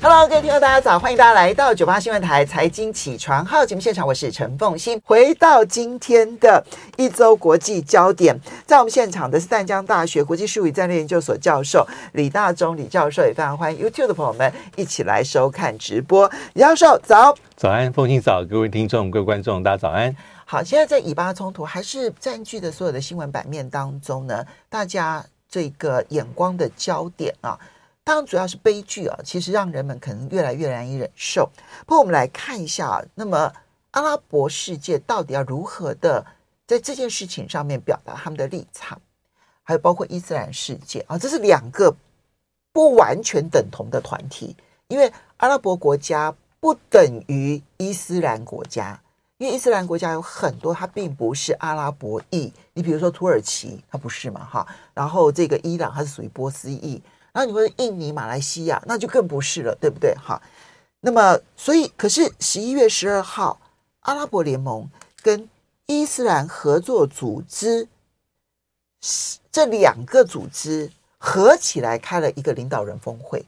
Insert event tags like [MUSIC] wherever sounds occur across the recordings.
Hello，各位听众，大家早！欢迎大家来到九八新闻台财经起床号节目现场，我是陈凤欣。回到今天的一周国际焦点，在我们现场的是淡江大学国际事务与战略研究所教授李大中李教授，也非常欢迎 YouTube 的朋友们一起来收看直播。李教授早，早安，凤欣早，各位听众、各位观众，大家早安。好，现在在以巴冲突还是占据的所有的新闻版面当中呢，大家这个眼光的焦点啊。当然，主要是悲剧啊，其实让人们可能越来越难以忍受。不过，我们来看一下，那么阿拉伯世界到底要如何的在这件事情上面表达他们的立场，还有包括伊斯兰世界啊，这是两个不完全等同的团体，因为阿拉伯国家不等于伊斯兰国家，因为伊斯兰国家有很多，它并不是阿拉伯裔。你比如说土耳其，它不是嘛？哈，然后这个伊朗，它是属于波斯裔。那你说印尼、马来西亚，那就更不是了，对不对？哈，那么所以，可是十一月十二号，阿拉伯联盟跟伊斯兰合作组织这两个组织合起来开了一个领导人峰会，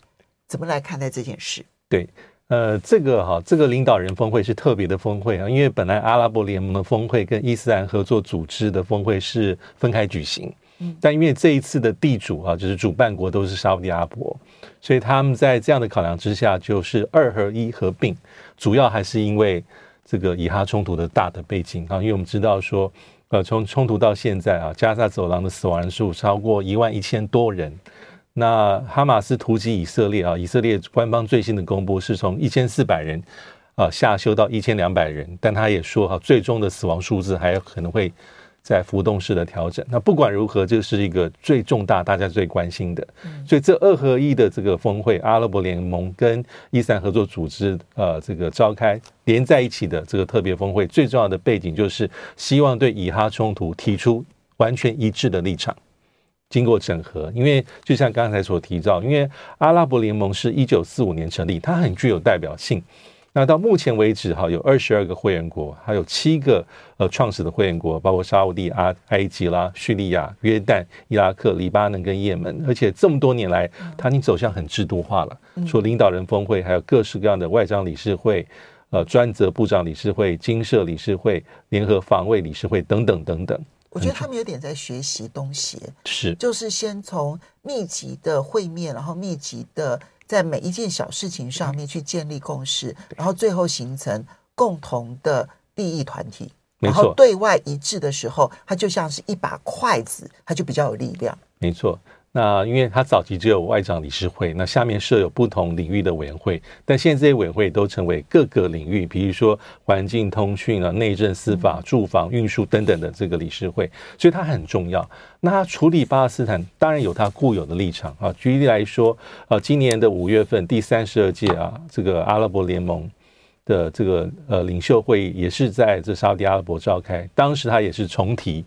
怎么来看待这件事？对，呃，这个哈，这个领导人峰会是特别的峰会啊，因为本来阿拉伯联盟的峰会跟伊斯兰合作组织的峰会是分开举行。但因为这一次的地主啊，就是主办国都是沙乌地阿拉伯，所以他们在这样的考量之下，就是二合一合并，主要还是因为这个以哈冲突的大的背景啊。因为我们知道说，呃，从冲突到现在啊，加沙走廊的死亡人数超过一万一千多人。那哈马斯突击以色列啊，以色列官方最新的公布是从一千四百人啊下修到一千两百人，但他也说哈，最终的死亡数字还可能会。在浮动式的调整，那不管如何，这是一个最重大、大家最关心的。所以这二合一的这个峰会，阿拉伯联盟跟伊斯兰合作组织，呃，这个召开连在一起的这个特别峰会，最重要的背景就是希望对以哈冲突提出完全一致的立场，经过整合。因为就像刚才所提到，因为阿拉伯联盟是一九四五年成立，它很具有代表性。那到目前为止，哈，有二十二个会员国，还有七个呃创始的会员国，包括沙乌地、阿埃及啦、叙利亚、约旦、伊拉克、黎巴嫩跟也门。而且这么多年来，它已经走向很制度化了，除了领导人峰会，还有各式各样的外长理事会、呃专责部长理事会、经社理事会、联合防卫理事会等等等等。我觉得他们有点在学习东西，是，就是先从密集的会面，然后密集的。在每一件小事情上面去建立共识，然后最后形成共同的利益团体，然后对外一致的时候，它就像是一把筷子，它就比较有力量。没错。那因为它早期只有外长理事会，那下面设有不同领域的委员会，但现在这些委员会都成为各个领域，比如说环境、通讯啊、内政、司法、住房、运输等等的这个理事会，所以它很重要。那它处理巴勒斯坦当然有它固有的立场啊。举例来说，啊，今年的五月份第三十二届啊这个阿拉伯联盟的这个呃领袖会议也是在这沙乌地阿拉伯召开，当时他也是重提。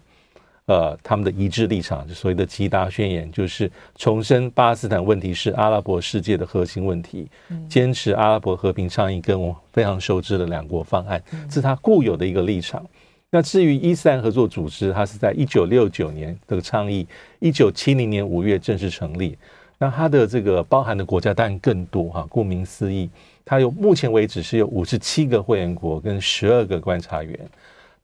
呃，他们的一致立场，就所谓的吉达宣言，就是重申巴勒斯坦问题是阿拉伯世界的核心问题，坚持阿拉伯和平倡议跟我非常熟知的两国方案，这是他固有的一个立场。那至于伊斯兰合作组织，它是在一九六九年的倡议，一九七零年五月正式成立。那它的这个包含的国家当然更多哈，顾名思义，它有目前为止是有五十七个会员国跟十二个观察员。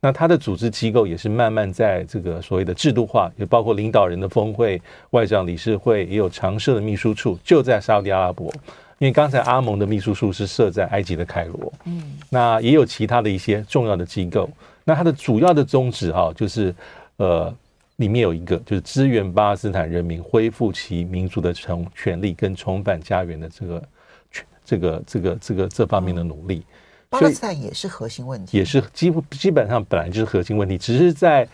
那他的组织机构也是慢慢在这个所谓的制度化，也包括领导人的峰会、外长理事会，也有常设的秘书处，就在沙乌地阿拉伯。因为刚才阿盟的秘书处是设在埃及的开罗，嗯，那也有其他的一些重要的机构。那它的主要的宗旨哈，就是呃，里面有一个就是支援巴勒斯坦人民恢复其民族的重权利跟重返家园的这个这个这个这个这方面的努力。巴勒斯坦也是核心问题，也是几乎基本上本来就是核心问题，只是在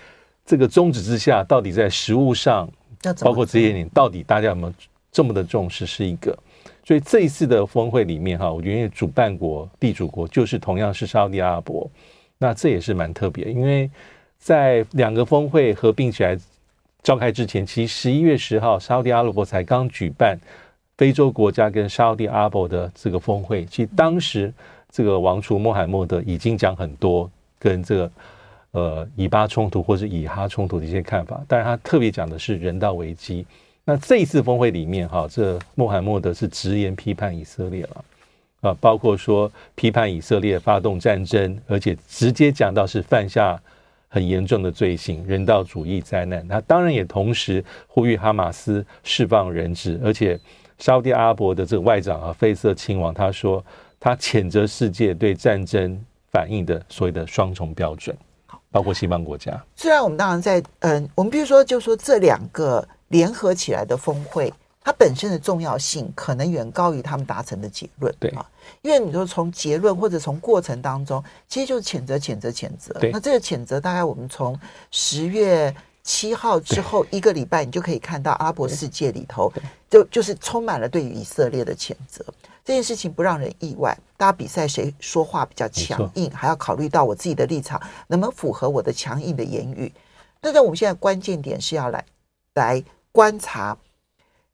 这个宗旨之下，到底在实物上，包括这些年，到底大家有没有这么的重视，是一个。所以这一次的峰会里面，哈，我觉得主办国、地主国就是同样是沙乌地阿拉伯，那这也是蛮特别，因为在两个峰会合并起来召开之前，其实十一月十号，沙乌地阿拉伯才刚举办非洲国家跟沙乌地阿拉伯的这个峰会，其实当时。这个王储穆罕默德已经讲很多跟这个呃以巴冲突或是以哈冲突的一些看法，但是他特别讲的是人道危机。那这一次峰会里面，哈，这穆罕默德是直言批判以色列了，啊，包括说批判以色列发动战争，而且直接讲到是犯下很严重的罪行，人道主义灾难。他当然也同时呼吁哈马斯释放人质，而且沙乌地阿伯的这个外长啊，费瑟亲王他说，他谴责世界对战争反应的所谓的双重标准，包括西方国家。虽然我们当然在嗯，我们比如说就说这两个。联合起来的峰会，它本身的重要性可能远高于他们达成的结论。对啊，因为你说从结论或者从过程当中，其实就是谴责、谴责、谴责。那这个谴责大概我们从十月七号之后一个礼拜，你就可以看到阿拉伯世界里头就就是充满了对于以色列的谴责。这件事情不让人意外，大家比赛谁说话比较强硬，还要考虑到我自己的立场能不能符合我的强硬的言语。那在我们现在关键点是要来来。观察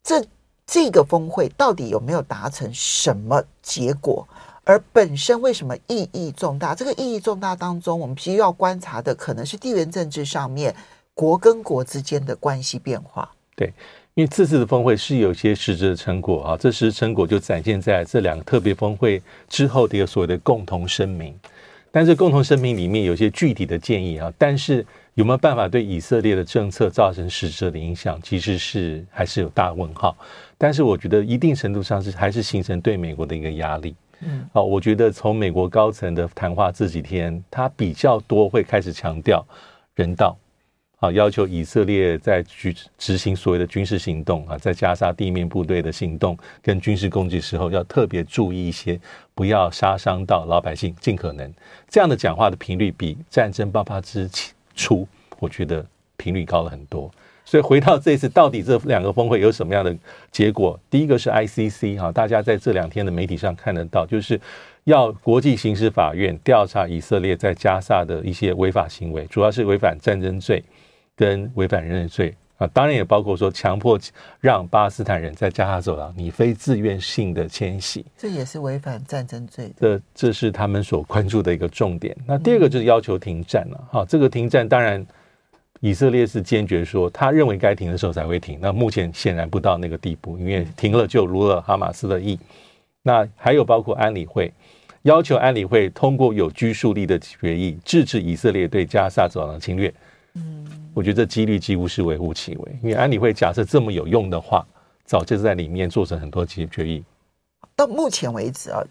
这这个峰会到底有没有达成什么结果，而本身为什么意义重大？这个意义重大当中，我们必须要观察的可能是地缘政治上面国跟国之间的关系变化。对，因为这次的峰会是有些实质的成果啊，这实质成果就展现在这两个特别峰会之后的一个所谓的共同声明。但是共同声明里面有些具体的建议啊，但是。有没有办法对以色列的政策造成实质的影响？其实是还是有大问号。但是我觉得一定程度上是还是形成对美国的一个压力。嗯，好，我觉得从美国高层的谈话这几天，他比较多会开始强调人道，啊，要求以色列在执执行所谓的军事行动啊，在加沙地面部队的行动跟军事攻击时候，要特别注意一些，不要杀伤到老百姓，尽可能这样的讲话的频率比战争爆发之前。出，我觉得频率高了很多，所以回到这次，到底这两个峰会有什么样的结果？第一个是 ICC 哈，大家在这两天的媒体上看得到，就是要国际刑事法院调查以色列在加萨的一些违法行为，主要是违反战争罪跟违反人类罪啊，当然也包括说强迫让巴勒斯坦人在加沙走廊你非自愿性的迁徙，这也是违反战争罪的。这这是他们所关注的一个重点。那第二个就是要求停战了，哈，这个停战当然。以色列是坚决说，他认为该停的时候才会停。那目前显然不到那个地步，因为停了就如了哈马斯的意。那还有包括安理会，要求安理会通过有拘束力的决议，制止以色列对加沙走廊的侵略。嗯，我觉得这几率几乎是微乎其微，因为安理会假设这么有用的话，早就在里面做成很多决决议。到目前为止啊，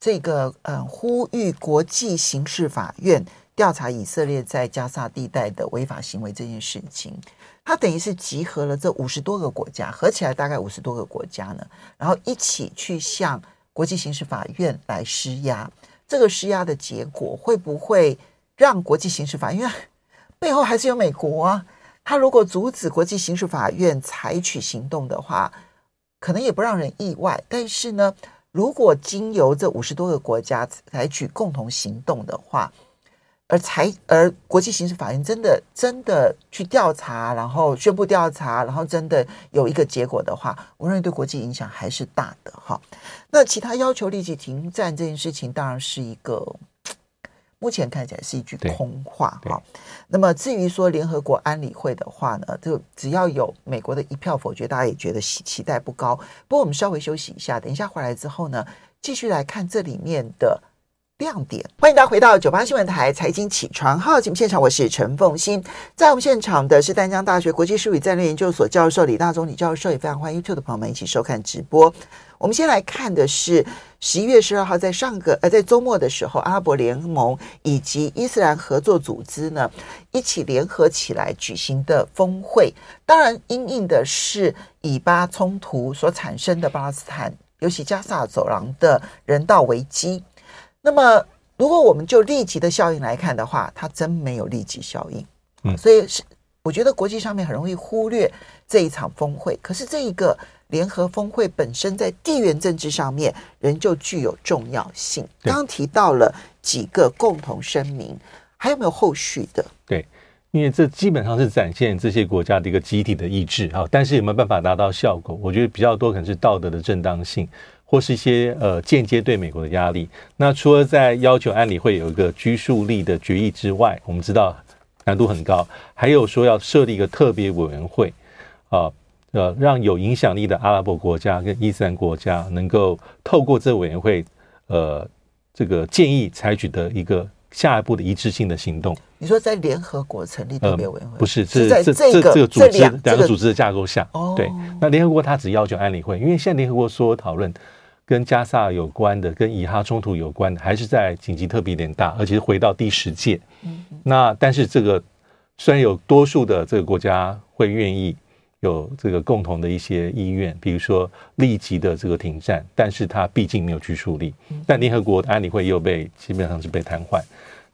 这个嗯，呼吁国际刑事法院。调查以色列在加沙地带的违法行为这件事情，它等于是集合了这五十多个国家，合起来大概五十多个国家呢，然后一起去向国际刑事法院来施压。这个施压的结果会不会让国际刑事法院？背后还是有美国啊，他如果阻止国际刑事法院采取行动的话，可能也不让人意外。但是呢，如果经由这五十多个国家采取共同行动的话，而才而国际刑事法院真的真的去调查，然后宣布调查，然后真的有一个结果的话，我认为对国际影响还是大的哈。那其他要求立即停战这件事情，当然是一个目前看起来是一句空话哈。那么至于说联合国安理会的话呢，就只要有美国的一票否决，大家也觉得期待不高。不过我们稍微休息一下，等一下回来之后呢，继续来看这里面的。亮点，欢迎大家回到九八新闻台财经起床号节目现场，我是陈凤欣，在我们现场的是丹江大学国际事务与战略研究所教授李大中李教授，也非常欢迎 YouTube 的朋友们一起收看直播。我们先来看的是十一月十二号，在上个呃在周末的时候，阿拉伯联盟以及伊斯兰合作组织呢一起联合起来举行的峰会，当然因应的是以巴冲突所产生的巴勒斯坦，尤其加萨走廊的人道危机。那么，如果我们就立即的效应来看的话，它真没有立即效应。嗯，所以是我觉得国际上面很容易忽略这一场峰会。可是这一个联合峰会本身在地缘政治上面仍旧具有重要性。刚刚提到了几个共同声明，还有没有后续的？对，因为这基本上是展现这些国家的一个集体的意志啊。但是有没有办法达到效果？我觉得比较多可能是道德的正当性。或是一些呃间接对美国的压力。那除了在要求安理会有一个拘束力的决议之外，我们知道难度很高，还有说要设立一个特别委员会啊，呃，让有影响力的阿拉伯国家跟伊斯兰国家能够透过这个委员会，呃，这个建议采取的一个。下一步的一致性的行动，你说在联合国成立特别委员会，不是，是在这这这个组织两个组织的架构下，对。那联合国它只要求安理会，因为现在联合国所有讨论跟加萨有关的、跟以哈冲突有关的，还是在紧急特别点大，而且是回到第十届。那但是这个虽然有多数的这个国家会愿意。有这个共同的一些意愿，比如说立即的这个停战，但是它毕竟没有拘束力。但联合国安理会又被基本上是被瘫痪。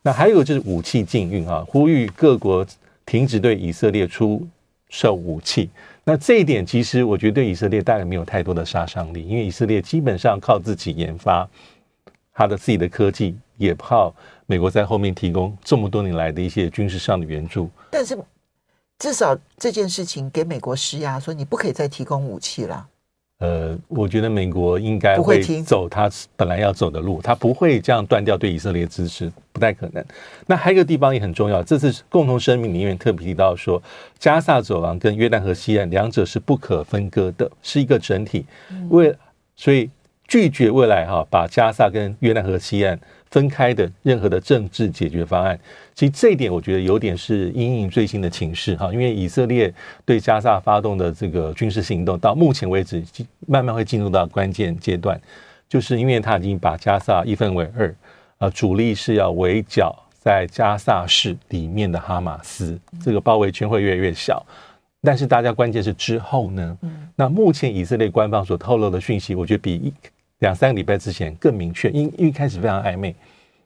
那还有就是武器禁运啊，呼吁各国停止对以色列出售武器。那这一点其实我觉得对以色列大概没有太多的杀伤力，因为以色列基本上靠自己研发他的自己的科技，也靠美国在后面提供这么多年来的一些军事上的援助。但是。至少这件事情给美国施压，说你不可以再提供武器了。呃，我觉得美国应该不会走他本来要走的路，他不会这样断掉对以色列支持，不太可能。那还有一个地方也很重要，这次共同声明里面特别提到说，加萨走廊跟约旦河西岸两者是不可分割的，是一个整体。为所以拒绝未来哈把加萨跟约旦河西岸。分开的任何的政治解决方案，其实这一点我觉得有点是因应最新的情势哈，因为以色列对加萨发动的这个军事行动，到目前为止慢慢会进入到关键阶段，就是因为他已经把加萨一分为二，呃，主力是要围剿在加萨市里面的哈马斯，这个包围圈会越来越小，但是大家关键是之后呢？那目前以色列官方所透露的讯息，我觉得比一。两三个礼拜之前更明确，因因为开始非常暧昧，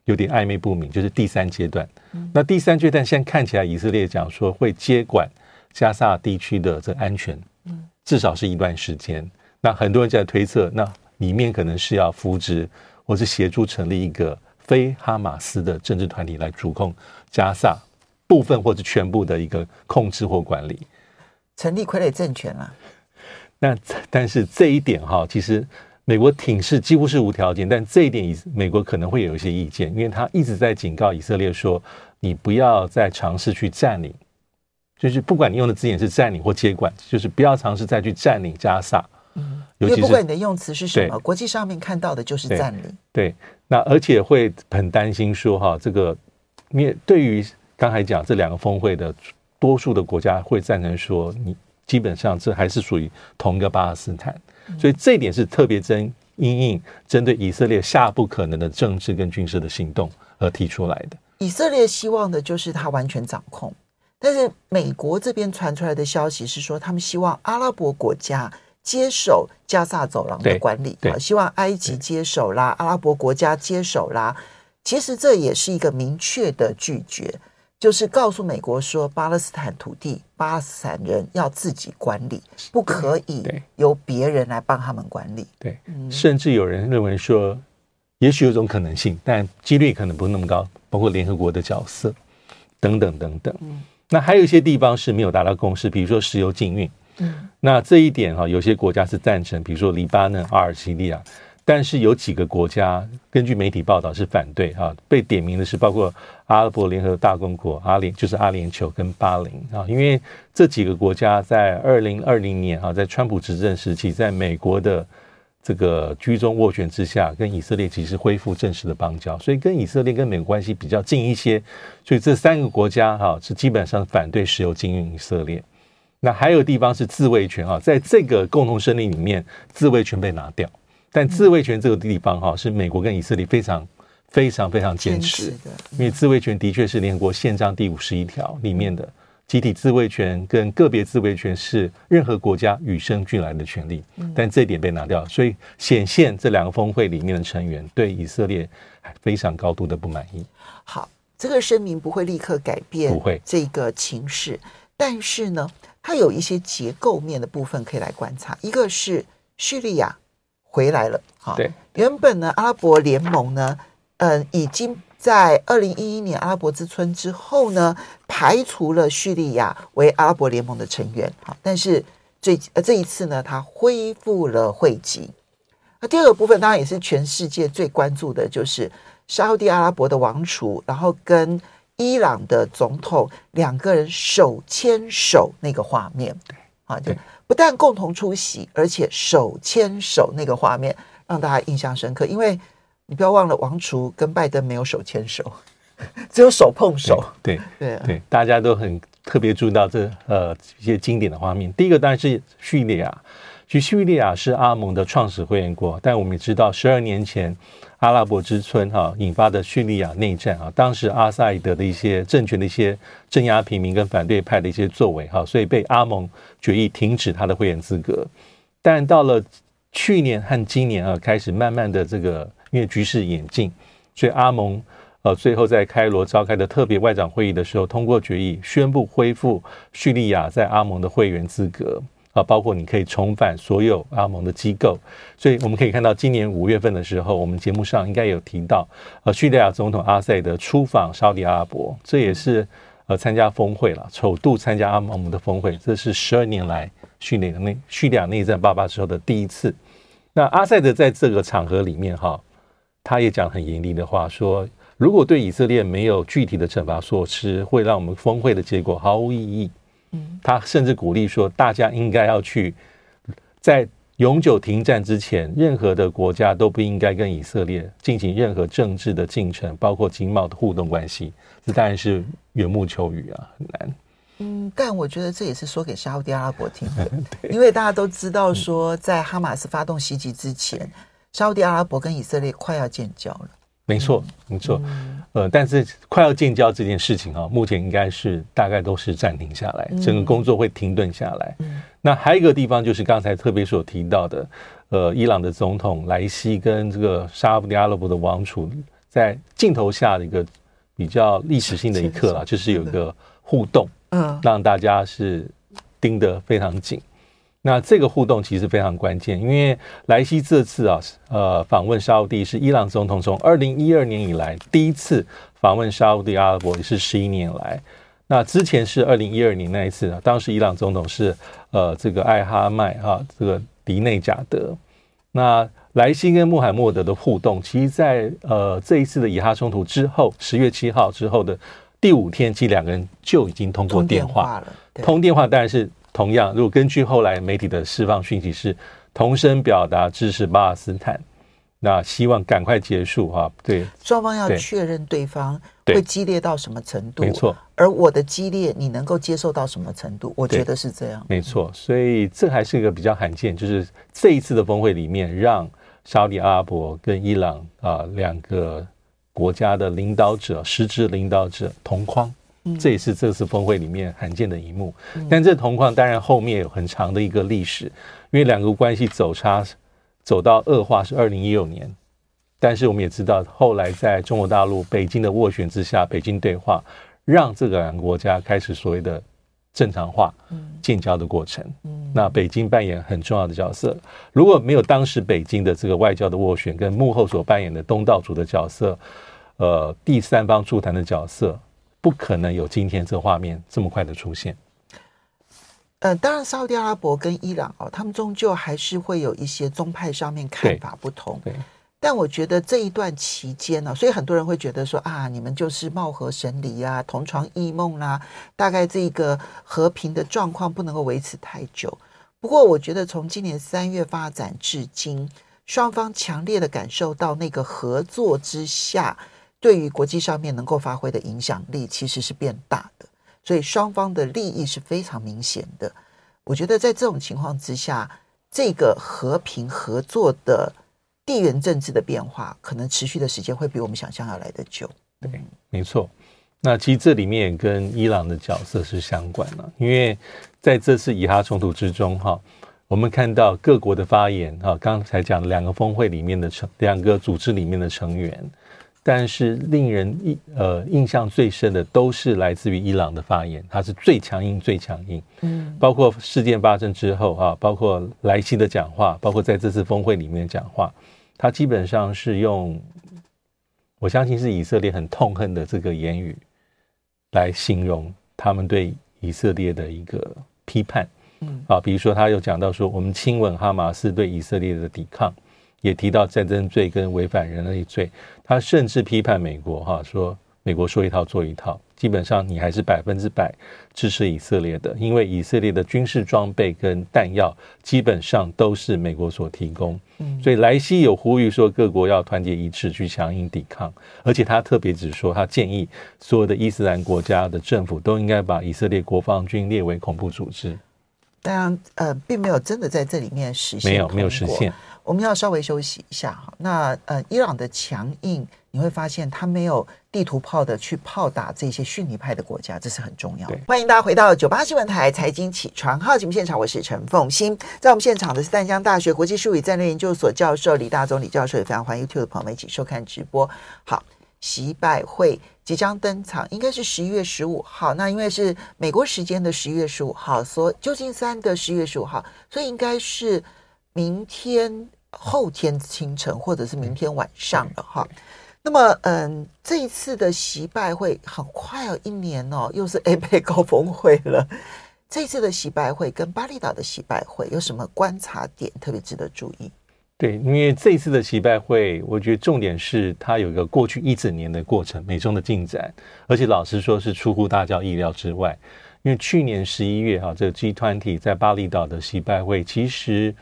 有点暧昧不明，就是第三阶段。那第三阶段现在看起来，以色列讲说会接管加萨地区的这个安全，至少是一段时间。那很多人在推测，那里面可能是要扶植或是协助成立一个非哈马斯的政治团体来主控加萨部分或者全部的一个控制或管理，成立傀儡政权啊。那但是这一点哈，其实。美国挺是几乎是无条件，但这一点以美国可能会有一些意见，因为他一直在警告以色列说：“你不要再尝试去占领，就是不管你用的字眼是占领或接管，就是不要尝试再去占领加沙。”嗯，尤其是不管你的用词是什么，国际上面看到的就是占领。对，那而且会很担心说哈，这个因为对于刚才讲这两个峰会的多数的国家会赞成说，你基本上这还是属于同一个巴勒斯坦。所以这一点是特别针因应针对以色列下不可能的政治跟军事的行动而提出来的。以色列希望的就是他完全掌控，但是美国这边传出来的消息是说，他们希望阿拉伯国家接手加萨走廊的管理，啊，希望埃及接手啦，阿拉伯国家接手啦。其实这也是一个明确的拒绝。就是告诉美国说，巴勒斯坦土地，巴勒斯坦人要自己管理，不可以由别人来帮他们管理。对，甚至有人认为说，也许有种可能性，但几率可能不是那么高，包括联合国的角色等等等等。那还有一些地方是没有达到共识，比如说石油禁运。嗯，那这一点哈，有些国家是赞成，比如说黎巴嫩、阿尔及利亚。但是有几个国家根据媒体报道是反对啊，被点名的是包括阿拉伯联合大公国阿联，就是阿联酋跟巴林啊，因为这几个国家在二零二零年啊，在川普执政时期，在美国的这个居中斡旋之下，跟以色列其实恢复正式的邦交，所以跟以色列跟美国关系比较近一些，所以这三个国家哈是基本上反对石油禁运以色列。那还有地方是自卫权啊，在这个共同声明里面，自卫权被拿掉。但自卫权这个地方哈，是美国跟以色列非常非常非常坚持的，因为自卫权的确是联合国宪章第五十一条里面的集体自卫权跟个别自卫权是任何国家与生俱来的权利，但这一点被拿掉，所以显现这两个峰会里面的成员对以色列非常高度的不满意。好，这个声明不会立刻改变不会这个情势，但是呢，它有一些结构面的部分可以来观察，一个是叙利亚。回来了，哈，对，原本呢，阿拉伯联盟呢，嗯，已经在二零一一年阿拉伯之春之后呢，排除了叙利亚为阿拉伯联盟的成员，好，但是这呃这一次呢，他恢复了会籍，那第二个部分当然也是全世界最关注的，就是沙地阿拉伯的王储，然后跟伊朗的总统两个人手牵手那个画面。对，啊，就不但共同出席，而且手牵手那个画面让大家印象深刻。因为你不要忘了，王储跟拜登没有手牵手，[LAUGHS] 只有手碰手。对对对，大家都很特别注意到这呃一些经典的画面。第一个当然是叙利亚。其实叙利亚是阿盟的创始会员国，但我们也知道，十二年前阿拉伯之春哈、引发的叙利亚内战啊，当时阿萨德的一些政权的一些镇压平民跟反对派的一些作为哈、所以被阿盟决议停止他的会员资格。但到了去年和今年啊，开始慢慢的这个因为局势演进，所以阿盟呃最后在开罗召开的特别外长会议的时候，通过决议宣布恢复叙利亚在阿盟的会员资格。啊，包括你可以重返所有阿盟的机构，所以我们可以看到，今年五月份的时候，我们节目上应该有提到，呃，叙利亚总统阿塞德出访沙地阿拉伯，这也是呃参加峰会了，首度参加阿盟的峰会，这是十二年来叙利亚内叙利亚内战爆发之后的第一次。那阿塞德在这个场合里面哈，他也讲很严厉的话，说如果对以色列没有具体的惩罚措施，会让我们峰会的结果毫无意义。他甚至鼓励说，大家应该要去在永久停战之前，任何的国家都不应该跟以色列进行任何政治的进程，包括经贸的互动关系。这当然是缘木求鱼啊，很难。嗯，但我觉得这也是说给沙乌地阿拉伯听的，[LAUGHS] 因为大家都知道说，在哈马斯发动袭击之前，沙乌地阿拉伯跟以色列快要建交了。没错，没错，呃，但是快要建交这件事情啊，目前应该是大概都是暂停下来，整个工作会停顿下来。那还有一个地方就是刚才特别所提到的，呃，伊朗的总统莱西跟这个沙乌地阿拉伯的王储在镜头下的一个比较历史性的一刻了，就是有一个互动，嗯，让大家是盯得非常紧。那这个互动其实非常关键，因为莱西这次啊，呃，访问沙乌地是伊朗总统从二零一二年以来第一次访问沙乌地阿拉伯，也是十一年来。那之前是二零一二年那一次啊，当时伊朗总统是呃这个艾哈迈哈这个迪内贾德。那莱西跟穆罕默德的互动，其实在呃这一次的以哈冲突之后，十月七号之后的第五天，其实两个人就已经通过电话，通电话了。通电话当然是。同样，如果根据后来媒体的释放讯息是同声表达支持巴勒斯坦，那希望赶快结束哈。对，双方要确认对方会激烈到什么程度，没错。而我的激烈，你能够接受到什么程度？我觉得是这样，没错。所以这还是一个比较罕见，就是这一次的峰会里面，让沙特阿拉伯跟伊朗啊两个国家的领导者，实质领导者同框。这也是这次峰会里面罕见的一幕，但这同框当然后面有很长的一个历史，因为两个关系走差走到恶化是二零一六年，但是我们也知道后来在中国大陆北京的斡旋之下，北京对话让这个两个国家开始所谓的正常化建交的过程。那北京扮演很重要的角色，如果没有当时北京的这个外交的斡旋跟幕后所扮演的东道主的角色，呃，第三方助谈的角色。不可能有今天这画面这么快的出现。呃，当然，沙特阿拉伯跟伊朗哦，他们终究还是会有一些宗派上面看法不同。对。但我觉得这一段期间呢，所以很多人会觉得说啊，你们就是貌合神离啊，同床异梦啦，大概这个和平的状况不能够维持太久。不过，我觉得从今年三月发展至今，双方强烈的感受到那个合作之下。对于国际上面能够发挥的影响力其实是变大的，所以双方的利益是非常明显的。我觉得在这种情况之下，这个和平合作的地缘政治的变化，可能持续的时间会比我们想象要来得久。对，没错。那其实这里面也跟伊朗的角色是相关的，因为在这次以哈冲突之中，哈，我们看到各国的发言，哈，刚才讲的两个峰会里面的成两个组织里面的成员。但是令人印呃印象最深的都是来自于伊朗的发言，它是最强硬、最强硬。嗯，包括事件发生之后啊，包括莱西的讲话，包括在这次峰会里面讲话，他基本上是用，我相信是以色列很痛恨的这个言语来形容他们对以色列的一个批判。嗯，啊，比如说他有讲到说，我们亲吻哈马斯对以色列的抵抗。也提到战争罪跟违反人类罪。他甚至批判美国，哈，说美国说一套做一套。基本上你还是百分之百支持以色列的，因为以色列的军事装备跟弹药基本上都是美国所提供。嗯，所以莱西有呼吁说各国要团结一致去强硬抵抗，而且他特别只说他建议所有的伊斯兰国家的政府都应该把以色列国防军列为恐怖组织。当然，呃，并没有真的在这里面实现，没有没有实现。我们要稍微休息一下哈。那呃，伊朗的强硬，你会发现他没有地图炮的去炮打这些逊尼派的国家，这是很重要的。欢迎大家回到九八新闻台财经起床号节目现场，我是陈凤欣。在我们现场的是淡江大学国际事务与战略研究所教授李大中李教授，也非常欢迎 YouTube 的朋友们一起收看直播。好，习拜会即将登场，应该是十一月十五号。那因为是美国时间的十一月十五号，所旧金山的十一月十五号，所以应该是明天。后天清晨，或者是明天晚上了哈。那么，嗯，这一次的习拜会很快哦，一年哦，又是 [LAUGHS] APEC 高峰会了。这次的习拜会跟巴厘岛的习拜会有什么观察点特别值得注意？对，因为这一次的习拜会，我觉得重点是它有一个过去一整年的过程，美中的进展，而且老实说是出乎大家意料之外。因为去年十一月哈，这个 G20 在巴厘岛的习拜会，其实。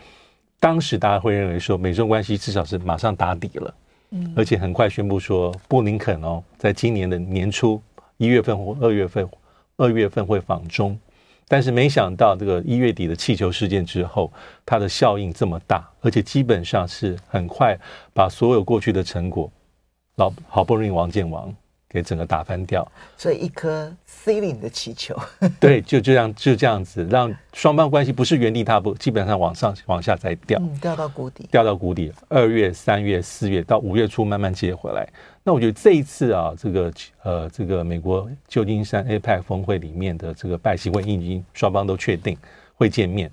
当时大家会认为说，美中关系至少是马上打底了，嗯，而且很快宣布说，布林肯哦，在今年的年初一月份或二月份，二月份会访中，但是没想到这个一月底的气球事件之后，它的效应这么大，而且基本上是很快把所有过去的成果，老好不容易王见王。给整个打翻掉，所以一颗 ceiling 的气球，[LAUGHS] 对，就这样就这样子，让双方关系不是原地踏步，基本上往上往下再掉，嗯，掉到谷底，掉到谷底。二月、三月、四月到五月初慢慢接回来。那我觉得这一次啊，这个呃，这个美国旧金山 APEC 峰会里面的这个拜习会已经双方都确定会见面。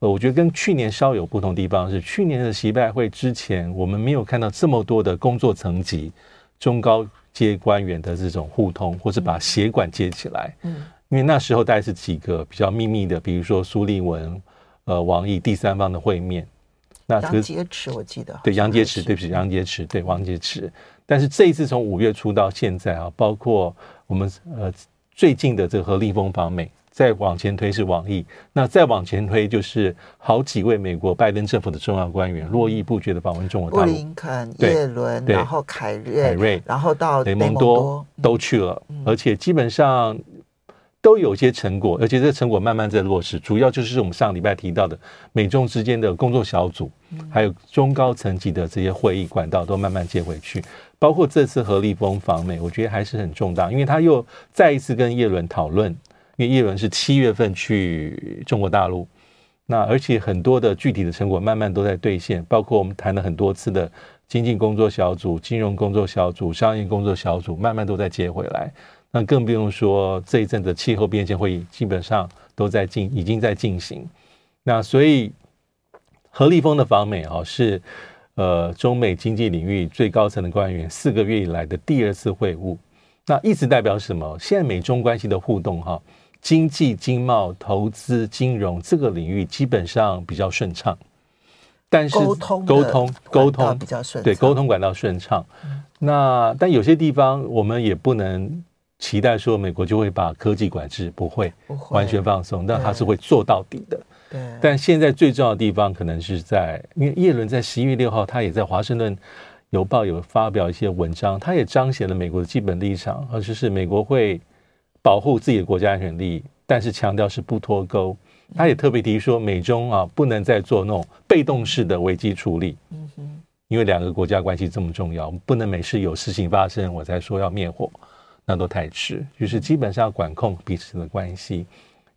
呃，我觉得跟去年稍有不同地方是，去年的习拜会之前，我们没有看到这么多的工作层级中高。接官员的这种互通，或是把协管接起来，嗯，因为那时候大概是几个比较秘密的，比如说苏立文、呃王毅第三方的会面。那杨洁篪我记得，对杨洁篪，对不起杨洁篪，对王洁篪。但是这一次从五月初到现在啊，包括我们呃最近的这个何立峰访美。再往前推是王毅，那再往前推就是好几位美国拜登政府的重要官员络绎不绝的访问中国大陆，布林肯、叶伦，然后凯瑞，凯瑞，然后到雷蒙多都去了，嗯、而且基本上都有一些成果，而且这个成果慢慢在落实。主要就是我们上礼拜提到的美中之间的工作小组，还有中高层级的这些会议管道都慢慢接回去。包括这次何立峰访美，我觉得还是很重大，因为他又再一次跟叶伦讨论。因为叶伦是七月份去中国大陆，那而且很多的具体的成果慢慢都在兑现，包括我们谈了很多次的经济工作小组、金融工作小组、商业工作小组，慢慢都在接回来。那更不用说这一阵的气候变迁会议，基本上都在进，已经在进行。那所以何立峰的访美啊，是呃中美经济领域最高层的官员四个月以来的第二次会晤。那意思代表什么？现在美中关系的互动哈。经济、经贸、投资、金融这个领域基本上比较顺畅，但是沟通、沟通、沟通比较顺，对，沟通管道顺畅。嗯、那但有些地方我们也不能期待说美国就会把科技管制不会完全放松，但它是会做到底的。对。但现在最重要的地方可能是在，因为叶伦在十一月六号，他也在华盛顿邮报有发表一些文章，他也彰显了美国的基本立场，而就是美国会。保护自己的国家安全利益，但是强调是不脱钩。他也特别提说，美中啊不能再做那种被动式的危机处理。嗯哼，因为两个国家关系这么重要，不能每次有事情发生我才说要灭火，那都太迟。就是基本上要管控彼此的关系，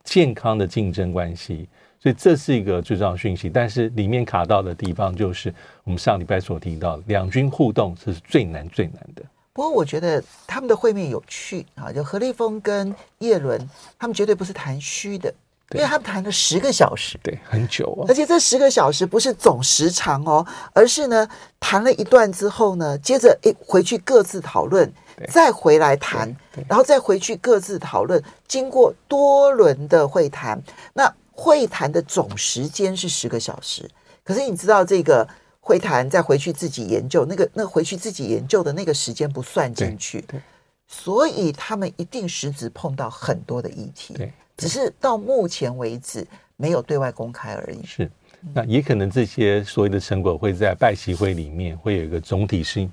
健康的竞争关系。所以这是一个最重要的讯息。但是里面卡到的地方，就是我们上礼拜所提到的两军互动，这是最难最难的。不过我觉得他们的会面有趣啊，就何立峰跟叶伦，他们绝对不是谈虚的，因为他们谈了十个小时，对，很久啊。而且这十个小时不是总时长哦，而是呢谈了一段之后呢，接着诶回去各自讨论，再回来谈，然后再回去各自讨论，经过多轮的会谈，那会谈的总时间是十个小时。可是你知道这个会谈，再回去自己研究，那个那回去自己研究的那个时间不算进去，对，所以他们一定实质碰到很多的议题，对，只是到目前为止没有对外公开而已。是，那也可能这些所有的成果会在拜习会里面会有一个总体性，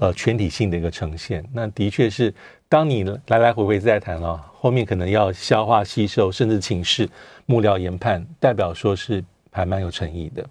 呃，全体性的一个呈现。那的确是，当你来来回回在谈了，后面可能要消化吸收，甚至请示幕僚研判，代表说是还蛮有诚意的。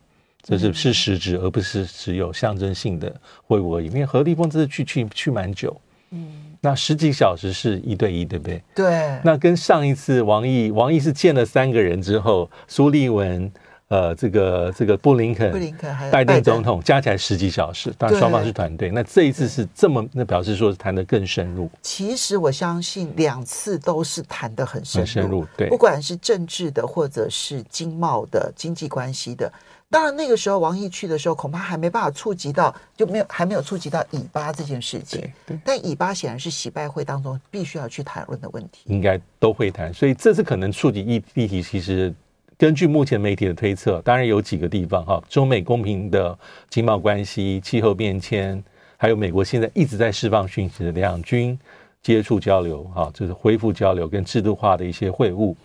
这是是实质，而不是只有象征性的会晤而已。因为何立峰这次去去去蛮久，嗯，那十几小时是一对一，对不对？对。那跟上一次王毅，王毅是见了三个人之后，苏利文，呃，这个这个布林肯，布林肯还有拜登总统加起来十几小时，当然双方是团队。那这一次是这么，那表示说是谈得更深入。其实我相信两次都是谈得很深入，很深入，对，不管是政治的，或者是经贸的、经济关系的。当然，那个时候王毅去的时候，恐怕还没办法触及到，就没有还没有触及到以巴这件事情。但以巴显然是习拜会当中必须要去谈论的问题，应该都会谈。所以这次可能触及议议题，其实根据目前媒体的推测，当然有几个地方哈，中美公平的经贸关系、气候变迁，还有美国现在一直在释放讯息的两军接触交流哈，就是恢复交流跟制度化的一些会晤，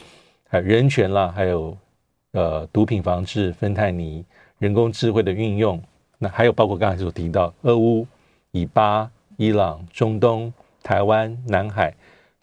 还有人权啦，还有。呃，毒品防治、芬太尼、人工智慧的运用，那还有包括刚才所提到俄乌、以巴、伊朗、中东、台湾、南海、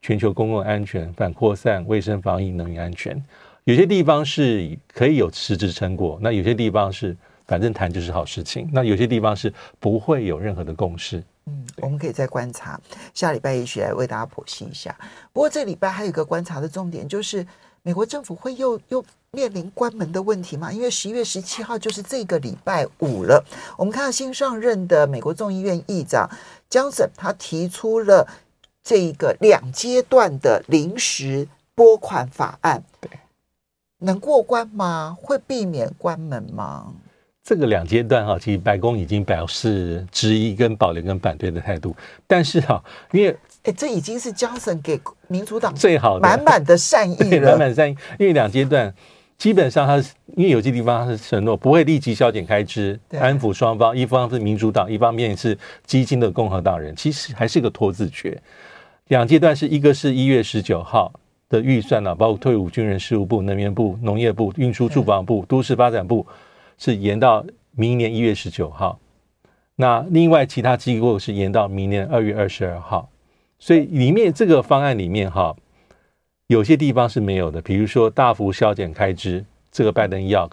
全球公共安全、反扩散、卫生防疫、能源安全，有些地方是可以有实质成果，那有些地方是反正谈就是好事情，那有些地方是不会有任何的共识。嗯，我们可以再观察，下礼拜也许来为大家剖析一下。不过这礼拜还有一个观察的重点就是。美国政府会又又面临关门的问题吗？因为十一月十七号就是这个礼拜五了。我们看到新上任的美国众议院议长 Johnson，他提出了这个两阶段的临时拨款法案，对，能过关吗？会避免关门吗？这个两阶段哈，其实白宫已经表示质疑、跟保留、跟反对的态度，但是哈，因为。哎，这已经是江省给民主党最好的满满的善意了，[LAUGHS] 满满善意。因为两阶段基本上他是，因为有些地方他是承诺不会立即削减开支，安抚双方，一方是民主党，一方面是激进的共和党人，其实还是个拖字诀。两阶段是一个是一月十九号的预算呢，包括退伍军人事务部、能源部、农业部、运输住房部、都市发展部，是延到明年一月十九号。那另外其他机构是延到明年二月二十二号。所以里面这个方案里面哈，有些地方是没有的，比如说大幅削减开支，这个拜登要，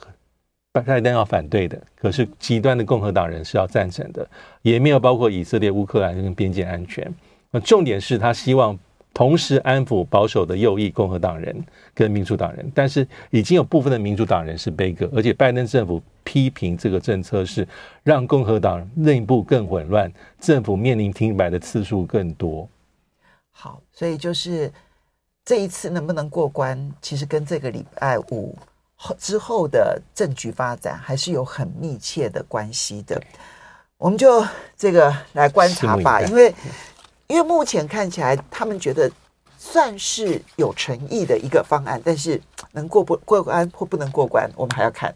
拜登要反对的，可是极端的共和党人是要赞成的，也没有包括以色列、乌克兰跟边界安全。那重点是他希望同时安抚保守的右翼共和党人跟民主党人，但是已经有部分的民主党人是悲歌，而且拜登政府批评这个政策是让共和党内部更混乱，政府面临停摆的次数更多。好，所以就是这一次能不能过关，其实跟这个礼拜五后之后的政局发展还是有很密切的关系的。我们就这个来观察吧，因为因为目前看起来他们觉得算是有诚意的一个方案，但是能过不过关或不能过关，我们还要看。